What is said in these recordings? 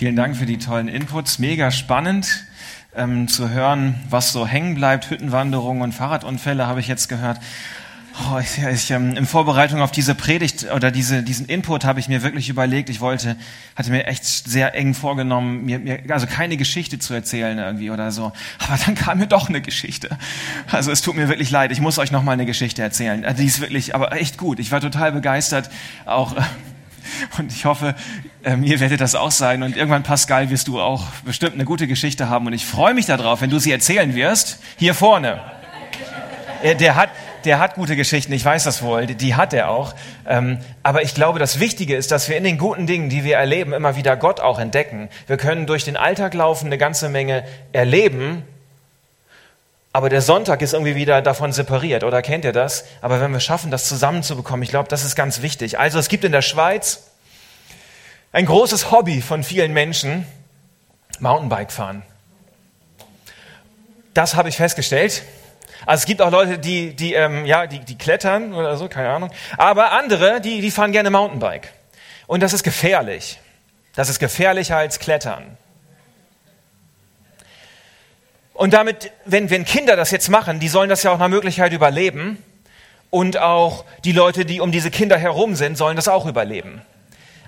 Vielen Dank für die tollen Inputs. Mega spannend ähm, zu hören, was so hängen bleibt. Hüttenwanderungen und Fahrradunfälle habe ich jetzt gehört. Oh, ich, ich, ähm, in Vorbereitung auf diese Predigt oder diese, diesen Input habe ich mir wirklich überlegt, ich wollte, hatte mir echt sehr eng vorgenommen, mir, mir also keine Geschichte zu erzählen irgendwie oder so. Aber dann kam mir doch eine Geschichte. Also es tut mir wirklich leid, ich muss euch noch mal eine Geschichte erzählen. Die ist wirklich, aber echt gut. Ich war total begeistert, auch äh, und ich hoffe, ähm, ihr werdet das auch sein. Und irgendwann, Pascal, wirst du auch bestimmt eine gute Geschichte haben. Und ich freue mich darauf, wenn du sie erzählen wirst. Hier vorne. Äh, der hat, der hat gute Geschichten, ich weiß das wohl, die hat er auch. Ähm, aber ich glaube, das Wichtige ist, dass wir in den guten Dingen, die wir erleben, immer wieder Gott auch entdecken. Wir können durch den Alltag laufen, eine ganze Menge erleben, aber der Sonntag ist irgendwie wieder davon separiert, oder kennt ihr das? Aber wenn wir schaffen, das zusammenzubekommen, ich glaube, das ist ganz wichtig. Also es gibt in der Schweiz ein großes Hobby von vielen Menschen, Mountainbike fahren. Das habe ich festgestellt. Also es gibt auch Leute, die, die, ähm, ja, die, die klettern oder so, keine Ahnung. Aber andere, die, die fahren gerne Mountainbike. Und das ist gefährlich. Das ist gefährlicher als Klettern. Und damit, wenn, wenn Kinder das jetzt machen, die sollen das ja auch nach Möglichkeit überleben. Und auch die Leute, die um diese Kinder herum sind, sollen das auch überleben.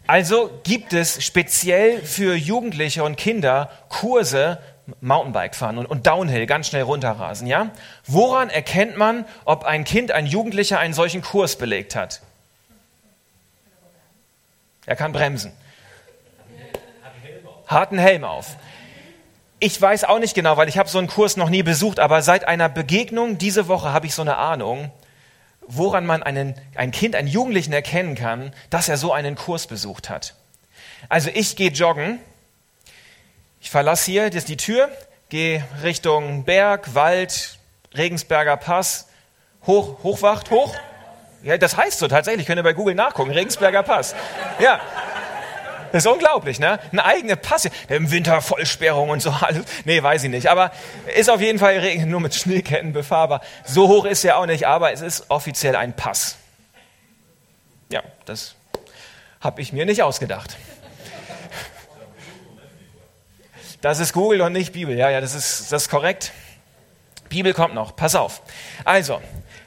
Also gibt es speziell für Jugendliche und Kinder Kurse, Mountainbike fahren und, und Downhill ganz schnell runterrasen, ja? Woran erkennt man, ob ein Kind, ein Jugendlicher einen solchen Kurs belegt hat? Er kann bremsen. Harten Helm auf. Ich weiß auch nicht genau, weil ich habe so einen Kurs noch nie besucht, aber seit einer Begegnung diese Woche habe ich so eine Ahnung, woran man einen, ein Kind, einen Jugendlichen erkennen kann, dass er so einen Kurs besucht hat. Also ich gehe joggen, ich verlasse hier, das ist die Tür, gehe Richtung Berg, Wald, Regensberger Pass, hoch, Hochwacht, hoch. Ja, das heißt so tatsächlich, könnt ihr bei Google nachgucken, Regensberger Pass. Ja, das ist unglaublich, ne? Eine eigene Passe. Im Winter Vollsperrung und so alles. Nee, weiß ich nicht. Aber ist auf jeden Fall nur mit Schneeketten befahrbar. So hoch ist er auch nicht, aber es ist offiziell ein Pass. Ja, das habe ich mir nicht ausgedacht. Das ist Google und nicht Bibel. Ja, ja, das ist, das ist korrekt. Bibel kommt noch. Pass auf. Also,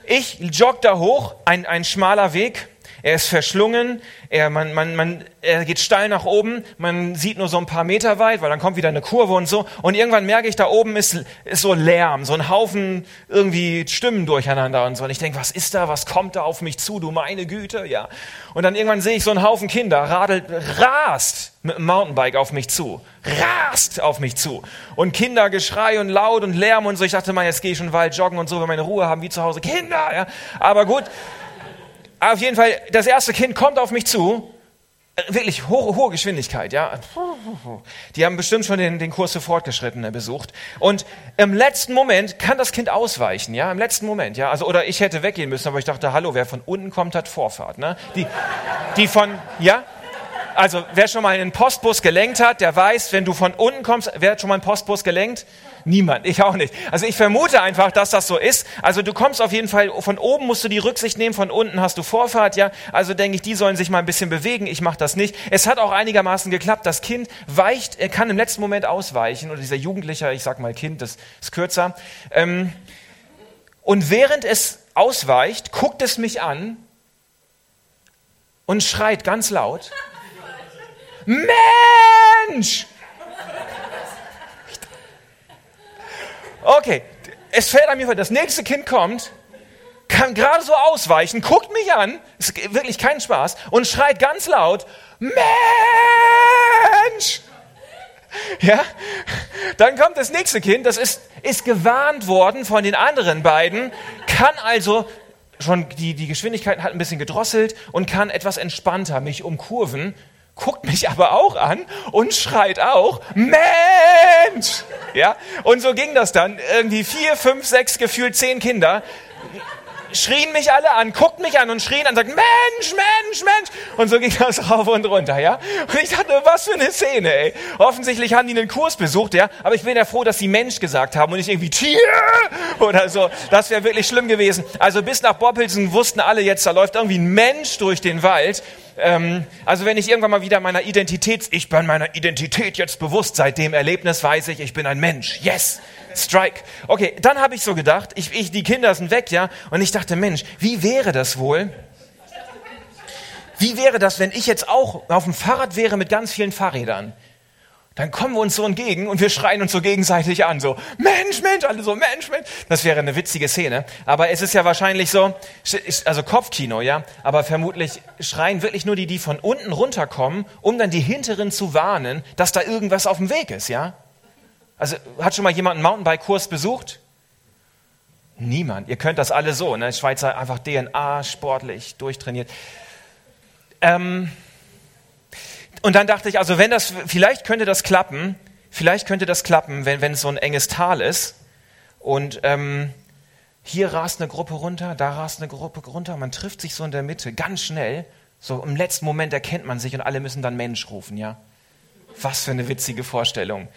ich jogge da hoch, ein, ein schmaler Weg er ist verschlungen, er, man, man, man, er geht steil nach oben, man sieht nur so ein paar Meter weit, weil dann kommt wieder eine Kurve und so. Und irgendwann merke ich, da oben ist, ist so Lärm, so ein Haufen irgendwie Stimmen durcheinander und so. Und ich denke, was ist da, was kommt da auf mich zu, du meine Güte, ja. Und dann irgendwann sehe ich so einen Haufen Kinder, radelt, rast mit dem Mountainbike auf mich zu, rast auf mich zu. Und Kindergeschrei und laut und Lärm und so. Ich dachte mal, jetzt gehe ich schon Wald joggen und so, wenn meine Ruhe haben, wie zu Hause. Kinder, ja. Aber gut. Auf jeden Fall, das erste Kind kommt auf mich zu. Äh, wirklich hohe, hohe Geschwindigkeit, ja. Die haben bestimmt schon den, den Kurs für Fortgeschrittene besucht. Und im letzten Moment kann das Kind ausweichen, ja. Im letzten Moment, ja. Also, oder ich hätte weggehen müssen, aber ich dachte, hallo, wer von unten kommt, hat Vorfahrt, ne? Die, die von, ja. Also, wer schon mal einen Postbus gelenkt hat, der weiß, wenn du von unten kommst, wer hat schon mal einen Postbus gelenkt? Niemand, ich auch nicht. Also ich vermute einfach, dass das so ist. Also du kommst auf jeden Fall, von oben musst du die Rücksicht nehmen, von unten hast du Vorfahrt, ja. Also denke ich, die sollen sich mal ein bisschen bewegen, ich mache das nicht. Es hat auch einigermaßen geklappt. Das Kind weicht, er kann im letzten Moment ausweichen, oder dieser Jugendliche, ich sag mal Kind, das ist kürzer. Ähm, und während es ausweicht, guckt es mich an und schreit ganz laut, Mensch! Okay, es fällt an mir vor, das nächste Kind kommt, kann gerade so ausweichen, guckt mich an, ist wirklich kein Spaß, und schreit ganz laut, Mensch! Ja, dann kommt das nächste Kind, das ist, ist gewarnt worden von den anderen beiden, kann also schon die, die Geschwindigkeit hat ein bisschen gedrosselt und kann etwas entspannter mich umkurven guckt mich aber auch an und schreit auch, Mensch! Ja, und so ging das dann. Irgendwie vier, fünf, sechs, gefühlt zehn Kinder schrien mich alle an, guckten mich an und schrien an, sagten, Mensch, Mensch, Mensch. Und so ging das rauf und runter, ja. Und ich dachte, was für eine Szene, ey. Offensichtlich haben die einen Kurs besucht, ja. Aber ich bin ja froh, dass sie Mensch gesagt haben und nicht irgendwie Tier oder so. Das wäre wirklich schlimm gewesen. Also bis nach Boppelsen wussten alle jetzt, da läuft irgendwie ein Mensch durch den Wald. Ähm, also wenn ich irgendwann mal wieder meiner Identität, ich bin meiner Identität jetzt bewusst, seit dem Erlebnis weiß ich, ich bin ein Mensch. Yes! Strike. Okay, dann habe ich so gedacht, ich, ich, die Kinder sind weg, ja, und ich dachte, Mensch, wie wäre das wohl? Wie wäre das, wenn ich jetzt auch auf dem Fahrrad wäre mit ganz vielen Fahrrädern? Dann kommen wir uns so entgegen und wir schreien uns so gegenseitig an, so Mensch, Mensch, alle so Mensch, Mensch. Das wäre eine witzige Szene. Aber es ist ja wahrscheinlich so, also Kopfkino, ja. Aber vermutlich schreien wirklich nur die, die von unten runterkommen, um dann die hinteren zu warnen, dass da irgendwas auf dem Weg ist, ja. Also hat schon mal jemand einen Mountainbike-Kurs besucht? Niemand. Ihr könnt das alle so. Ne? Schweizer einfach DNA, sportlich, durchtrainiert. Ähm, und dann dachte ich, also wenn das, vielleicht könnte das klappen, vielleicht könnte das klappen, wenn, wenn es so ein enges Tal ist und ähm, hier rast eine Gruppe runter, da rast eine Gruppe runter, man trifft sich so in der Mitte, ganz schnell, so im letzten Moment erkennt man sich und alle müssen dann Mensch rufen, ja. Was für eine witzige Vorstellung.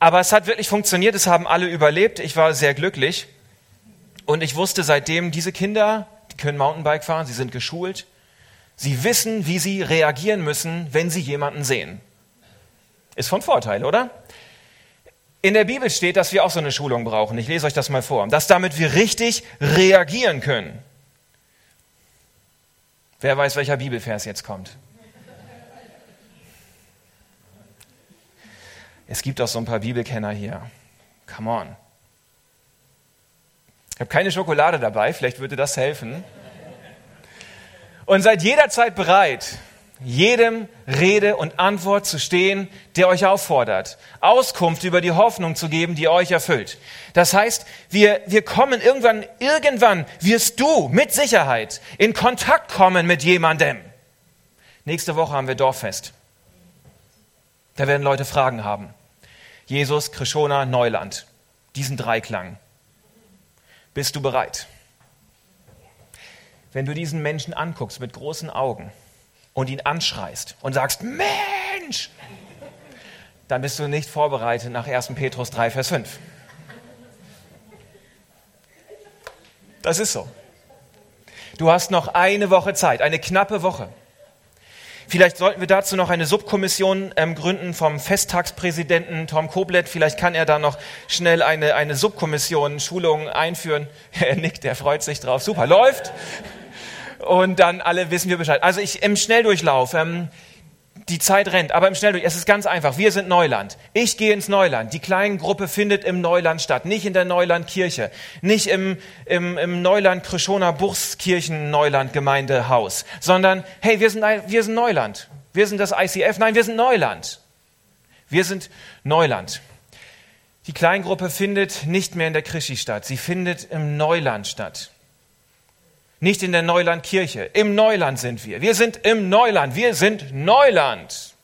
Aber es hat wirklich funktioniert, es haben alle überlebt. Ich war sehr glücklich. Und ich wusste seitdem, diese Kinder, die können Mountainbike fahren, sie sind geschult. Sie wissen, wie sie reagieren müssen, wenn sie jemanden sehen. Ist von Vorteil, oder? In der Bibel steht, dass wir auch so eine Schulung brauchen. Ich lese euch das mal vor. Dass damit wir richtig reagieren können. Wer weiß, welcher Bibelvers jetzt kommt? Es gibt auch so ein paar Bibelkenner hier. Come on. Ich habe keine Schokolade dabei, vielleicht würde das helfen. Und seid jederzeit bereit, jedem Rede und Antwort zu stehen, der euch auffordert, Auskunft über die Hoffnung zu geben, die euch erfüllt. Das heißt, wir, wir kommen irgendwann, irgendwann wirst du mit Sicherheit in Kontakt kommen mit jemandem. Nächste Woche haben wir Dorffest. Da werden Leute Fragen haben. Jesus, Krishona, Neuland. Diesen Dreiklang. Bist du bereit? Wenn du diesen Menschen anguckst mit großen Augen und ihn anschreist und sagst, Mensch, dann bist du nicht vorbereitet nach 1. Petrus 3, Vers 5. Das ist so. Du hast noch eine Woche Zeit, eine knappe Woche. Vielleicht sollten wir dazu noch eine Subkommission ähm, gründen vom Festtagspräsidenten Tom Koblet. Vielleicht kann er da noch schnell eine, eine Subkommission, Schulung einführen. Er nickt, er freut sich drauf. Super, läuft. Und dann alle wissen wir Bescheid. Also ich im Schnelldurchlauf. Ähm, die Zeit rennt, aber im Schnelldurch, es ist ganz einfach. Wir sind Neuland. Ich gehe ins Neuland. Die kleine Gruppe findet im Neuland statt, nicht in der Neulandkirche, nicht im, im, im Neuland Krischoner Buchskirchen Neuland Gemeindehaus, sondern hey, wir sind, wir sind Neuland. Wir sind das ICF. Nein, wir sind Neuland. Wir sind Neuland. Die Kleingruppe findet nicht mehr in der Krischi statt. Sie findet im Neuland statt. Nicht in der Neulandkirche. Im Neuland sind wir. Wir sind im Neuland. Wir sind Neuland.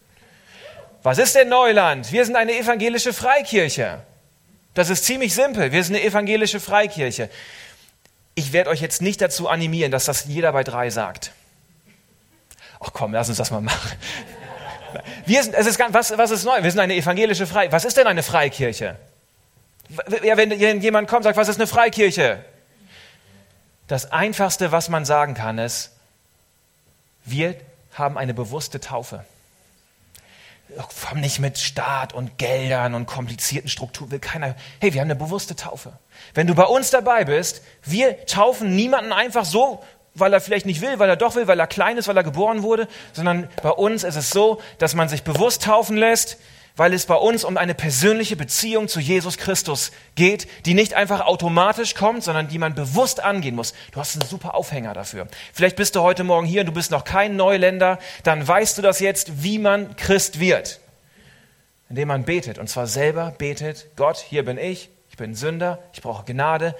Was ist denn Neuland? Wir sind eine evangelische Freikirche. Das ist ziemlich simpel. Wir sind eine evangelische Freikirche. Ich werde euch jetzt nicht dazu animieren, dass das jeder bei drei sagt. Ach komm, lass uns das mal machen. Wir sind, es ist, was, was ist neu? Wir sind eine evangelische Freikirche. Was ist denn eine Freikirche? Ja, wenn jemand kommt und sagt, was ist eine Freikirche? Das Einfachste, was man sagen kann, ist, wir haben eine bewusste Taufe. Komm nicht mit Staat und Geldern und komplizierten Strukturen, will keiner. Hey, wir haben eine bewusste Taufe. Wenn du bei uns dabei bist, wir taufen niemanden einfach so, weil er vielleicht nicht will, weil er doch will, weil er klein ist, weil er geboren wurde, sondern bei uns ist es so, dass man sich bewusst taufen lässt, weil es bei uns um eine persönliche Beziehung zu Jesus Christus geht, die nicht einfach automatisch kommt, sondern die man bewusst angehen muss. Du hast einen super Aufhänger dafür. Vielleicht bist du heute Morgen hier und du bist noch kein Neuländer, dann weißt du das jetzt, wie man Christ wird. Indem man betet und zwar selber betet, Gott, hier bin ich, ich bin Sünder, ich brauche Gnade.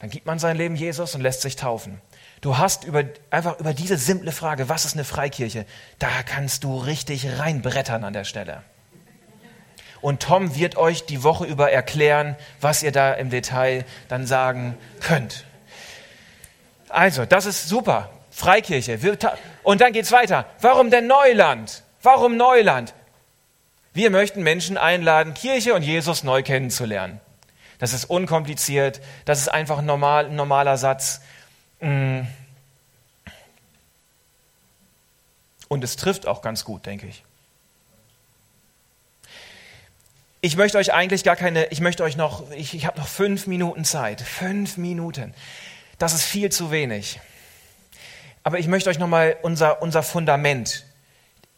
Dann gibt man sein Leben Jesus und lässt sich taufen. Du hast über, einfach über diese simple Frage, was ist eine Freikirche, da kannst du richtig reinbrettern an der Stelle. Und Tom wird euch die Woche über erklären, was ihr da im Detail dann sagen könnt. Also, das ist super. Freikirche. Und dann geht's weiter. Warum denn Neuland? Warum Neuland? Wir möchten Menschen einladen, Kirche und Jesus neu kennenzulernen. Das ist unkompliziert. Das ist einfach ein, normal, ein normaler Satz. Mm. Und es trifft auch ganz gut, denke ich. Ich möchte euch eigentlich gar keine, ich möchte euch noch, ich, ich habe noch fünf Minuten Zeit. Fünf Minuten. Das ist viel zu wenig. Aber ich möchte euch nochmal unser, unser Fundament.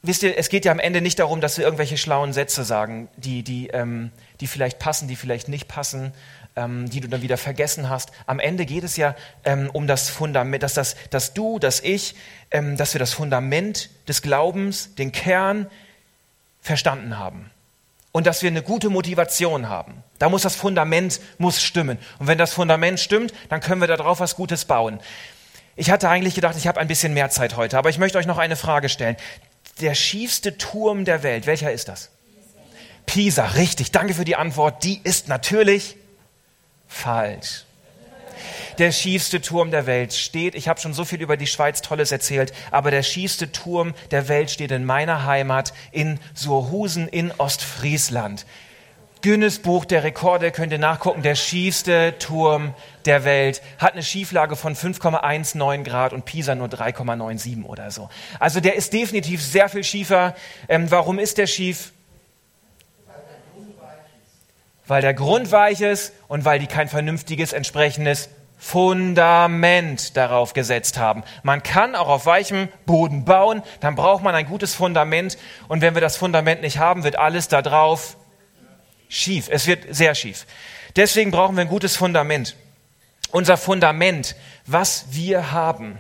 Wisst ihr, es geht ja am Ende nicht darum, dass wir irgendwelche schlauen Sätze sagen, die, die, ähm, die vielleicht passen, die vielleicht nicht passen, ähm, die du dann wieder vergessen hast. Am Ende geht es ja ähm, um das Fundament, dass, das, dass du, dass ich, ähm, dass wir das Fundament des Glaubens, den Kern verstanden haben und dass wir eine gute Motivation haben. Da muss das Fundament muss stimmen. Und wenn das Fundament stimmt, dann können wir darauf was Gutes bauen. Ich hatte eigentlich gedacht, ich habe ein bisschen mehr Zeit heute, aber ich möchte euch noch eine Frage stellen. Der schiefste Turm der Welt, welcher ist das? Pisa, richtig. Danke für die Antwort. Die ist natürlich falsch der schiefste Turm der Welt steht. Ich habe schon so viel über die Schweiz Tolles erzählt, aber der schiefste Turm der Welt steht in meiner Heimat in Surhusen in Ostfriesland. Guinness Buch der Rekorde könnt ihr nachgucken. Der schiefste Turm der Welt hat eine Schieflage von 5,19 Grad und Pisa nur 3,97 oder so. Also der ist definitiv sehr viel schiefer. Ähm, warum ist der schief? Weil der Grund weich ist und weil die kein vernünftiges entsprechendes Fundament darauf gesetzt haben. Man kann auch auf weichem Boden bauen, dann braucht man ein gutes Fundament und wenn wir das Fundament nicht haben, wird alles da drauf schief. Es wird sehr schief. Deswegen brauchen wir ein gutes Fundament. Unser Fundament, was wir haben,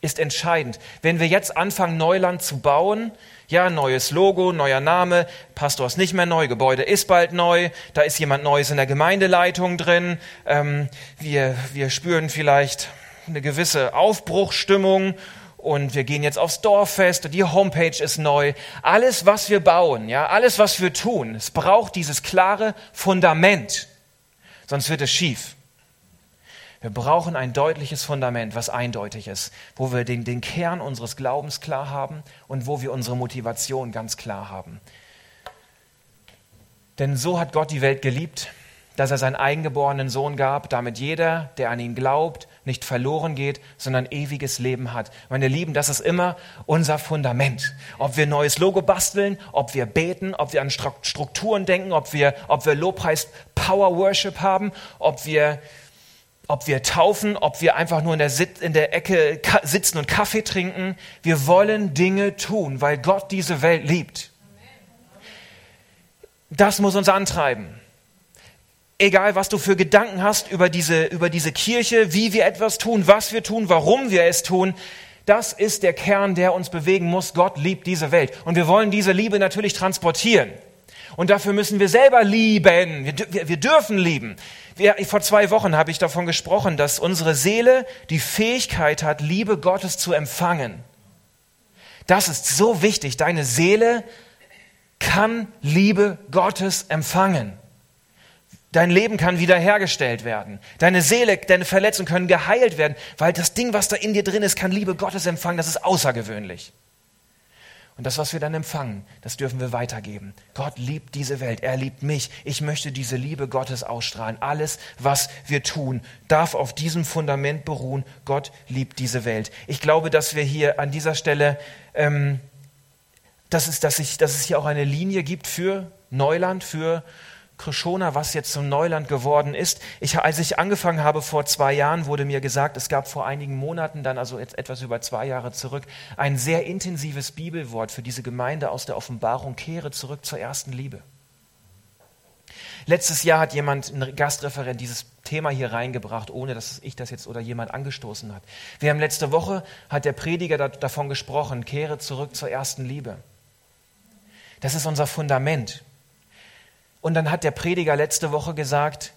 ist entscheidend. Wenn wir jetzt anfangen, Neuland zu bauen, ja, neues Logo, neuer Name, Pastor ist nicht mehr neu, Gebäude ist bald neu, da ist jemand Neues in der Gemeindeleitung drin, ähm, wir, wir spüren vielleicht eine gewisse Aufbruchstimmung und wir gehen jetzt aufs Dorffest, die Homepage ist neu. Alles, was wir bauen, ja, alles, was wir tun, es braucht dieses klare Fundament, sonst wird es schief. Wir brauchen ein deutliches Fundament, was eindeutig ist, wo wir den, den Kern unseres Glaubens klar haben und wo wir unsere Motivation ganz klar haben. Denn so hat Gott die Welt geliebt, dass er seinen eingeborenen Sohn gab, damit jeder, der an ihn glaubt, nicht verloren geht, sondern ewiges Leben hat. Meine Lieben, das ist immer unser Fundament. Ob wir ein neues Logo basteln, ob wir beten, ob wir an Strukturen denken, ob wir, ob wir Lobpreis Power Worship haben, ob wir ob wir taufen, ob wir einfach nur in der, in der Ecke sitzen und Kaffee trinken. Wir wollen Dinge tun, weil Gott diese Welt liebt. Das muss uns antreiben. Egal, was du für Gedanken hast über diese, über diese Kirche, wie wir etwas tun, was wir tun, warum wir es tun, das ist der Kern, der uns bewegen muss. Gott liebt diese Welt. Und wir wollen diese Liebe natürlich transportieren. Und dafür müssen wir selber lieben. Wir, wir, wir dürfen lieben. Wir, vor zwei Wochen habe ich davon gesprochen, dass unsere Seele die Fähigkeit hat, Liebe Gottes zu empfangen. Das ist so wichtig. Deine Seele kann Liebe Gottes empfangen. Dein Leben kann wiederhergestellt werden. Deine Seele, deine Verletzungen können geheilt werden, weil das Ding, was da in dir drin ist, kann Liebe Gottes empfangen. Das ist außergewöhnlich. Und das, was wir dann empfangen, das dürfen wir weitergeben. Gott liebt diese Welt. Er liebt mich. Ich möchte diese Liebe Gottes ausstrahlen. Alles, was wir tun, darf auf diesem Fundament beruhen. Gott liebt diese Welt. Ich glaube, dass wir hier an dieser Stelle, ähm, dass, es, dass, ich, dass es hier auch eine Linie gibt für Neuland, für Krishona, was jetzt zum Neuland geworden ist. Ich, als ich angefangen habe vor zwei Jahren, wurde mir gesagt, es gab vor einigen Monaten, dann also etwas über zwei Jahre zurück, ein sehr intensives Bibelwort für diese Gemeinde aus der Offenbarung, kehre zurück zur ersten Liebe. Letztes Jahr hat jemand, ein Gastreferent, dieses Thema hier reingebracht, ohne dass ich das jetzt oder jemand angestoßen hat. Wir haben letzte Woche, hat der Prediger davon gesprochen, kehre zurück zur ersten Liebe. Das ist unser Fundament. Und dann hat der Prediger letzte Woche gesagt,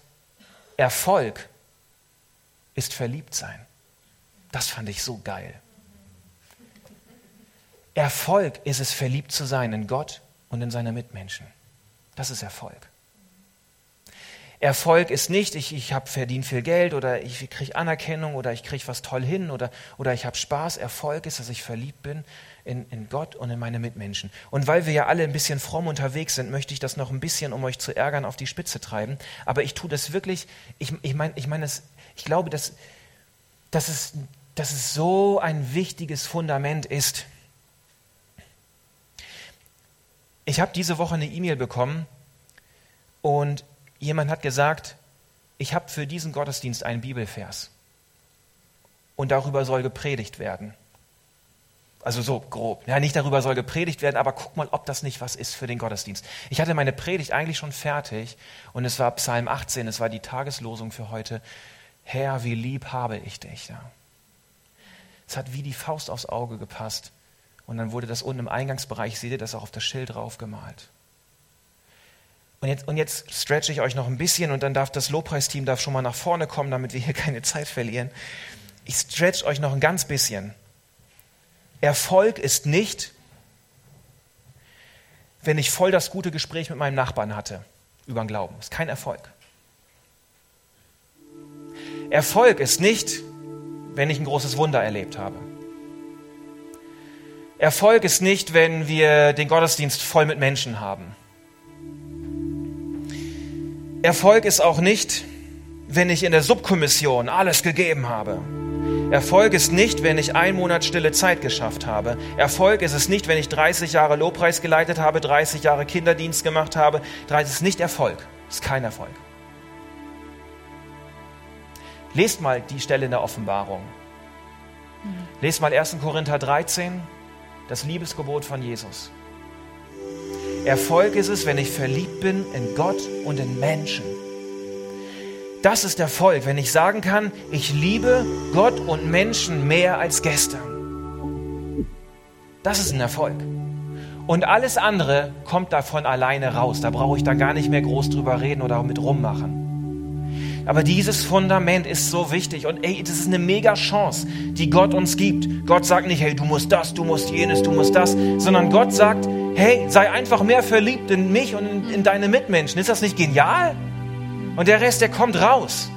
Erfolg ist verliebt sein. Das fand ich so geil. Erfolg ist es, verliebt zu sein in Gott und in seine Mitmenschen. Das ist Erfolg. Erfolg ist nicht, ich, ich habe viel Geld oder ich kriege Anerkennung oder ich kriege was toll hin oder, oder ich habe Spaß. Erfolg ist, dass ich verliebt bin in, in Gott und in meine Mitmenschen. Und weil wir ja alle ein bisschen fromm unterwegs sind, möchte ich das noch ein bisschen, um euch zu ärgern, auf die Spitze treiben. Aber ich tue das wirklich, ich, ich meine, ich, mein, ich glaube, dass, dass, es, dass es so ein wichtiges Fundament ist. Ich habe diese Woche eine E-Mail bekommen und jemand hat gesagt, ich habe für diesen Gottesdienst einen Bibelvers und darüber soll gepredigt werden. Also so grob. Ja, nicht darüber soll gepredigt werden, aber guck mal, ob das nicht was ist für den Gottesdienst. Ich hatte meine Predigt eigentlich schon fertig und es war Psalm 18, es war die Tageslosung für heute. Herr, wie lieb habe ich dich. Ja. Es hat wie die Faust aufs Auge gepasst. Und dann wurde das unten im Eingangsbereich, seht ihr das auch auf das Schild draufgemalt. Und jetzt, und jetzt stretche ich euch noch ein bisschen und dann darf das Lobpreisteam darf schon mal nach vorne kommen, damit wir hier keine Zeit verlieren. Ich stretch euch noch ein ganz bisschen. Erfolg ist nicht, wenn ich voll das gute Gespräch mit meinem Nachbarn hatte über den Glauben. Das ist kein Erfolg. Erfolg ist nicht, wenn ich ein großes Wunder erlebt habe. Erfolg ist nicht, wenn wir den Gottesdienst voll mit Menschen haben. Erfolg ist auch nicht, wenn ich in der Subkommission alles gegeben habe. Erfolg ist nicht, wenn ich einen Monat stille Zeit geschafft habe. Erfolg ist es nicht, wenn ich 30 Jahre Lobpreis geleitet habe, 30 Jahre Kinderdienst gemacht habe. Das ist nicht Erfolg. Das ist kein Erfolg. Lest mal die Stelle in der Offenbarung. Lest mal 1. Korinther 13, das Liebesgebot von Jesus. Erfolg ist es, wenn ich verliebt bin in Gott und in Menschen. Das ist Erfolg, wenn ich sagen kann, ich liebe Gott und Menschen mehr als gestern. Das ist ein Erfolg. Und alles andere kommt davon alleine raus. Da brauche ich dann gar nicht mehr groß drüber reden oder mit rummachen. Aber dieses Fundament ist so wichtig und ey, das ist eine mega Chance, die Gott uns gibt. Gott sagt nicht, hey, du musst das, du musst jenes, du musst das, sondern Gott sagt, hey, sei einfach mehr verliebt in mich und in deine Mitmenschen. Ist das nicht genial? Und der Rest, der kommt raus.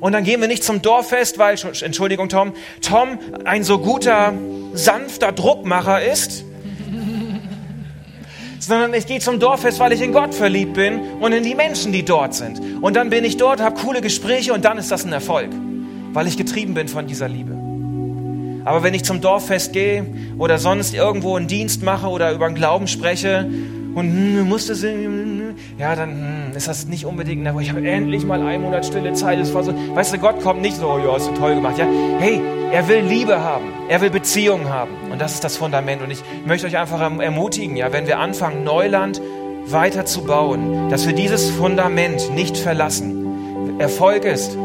Und dann gehen wir nicht zum Dorffest, weil, Entschuldigung Tom, Tom ein so guter, sanfter Druckmacher ist, sondern ich gehe zum Dorffest, weil ich in Gott verliebt bin und in die Menschen, die dort sind. Und dann bin ich dort, habe coole Gespräche und dann ist das ein Erfolg, weil ich getrieben bin von dieser Liebe. Aber wenn ich zum Dorffest gehe oder sonst irgendwo einen Dienst mache oder über den Glauben spreche und musste singen, ja, dann hm, ist das nicht unbedingt, aber ich habe endlich mal einen Monat stille Zeit. Das war so, weißt du, Gott kommt nicht so, oh, ja, hast du toll gemacht. Ja, hey, er will Liebe haben, er will Beziehungen haben und das ist das Fundament. Und ich möchte euch einfach erm-, ermutigen, ja, wenn wir anfangen, Neuland weiter zu bauen, dass wir dieses Fundament nicht verlassen. Erfolg ist,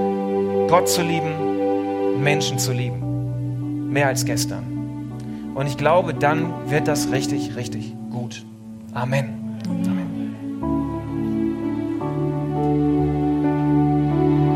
Gott zu lieben, Menschen zu lieben, mehr als gestern. Und ich glaube, dann wird das richtig, richtig gut. Amen. Amen.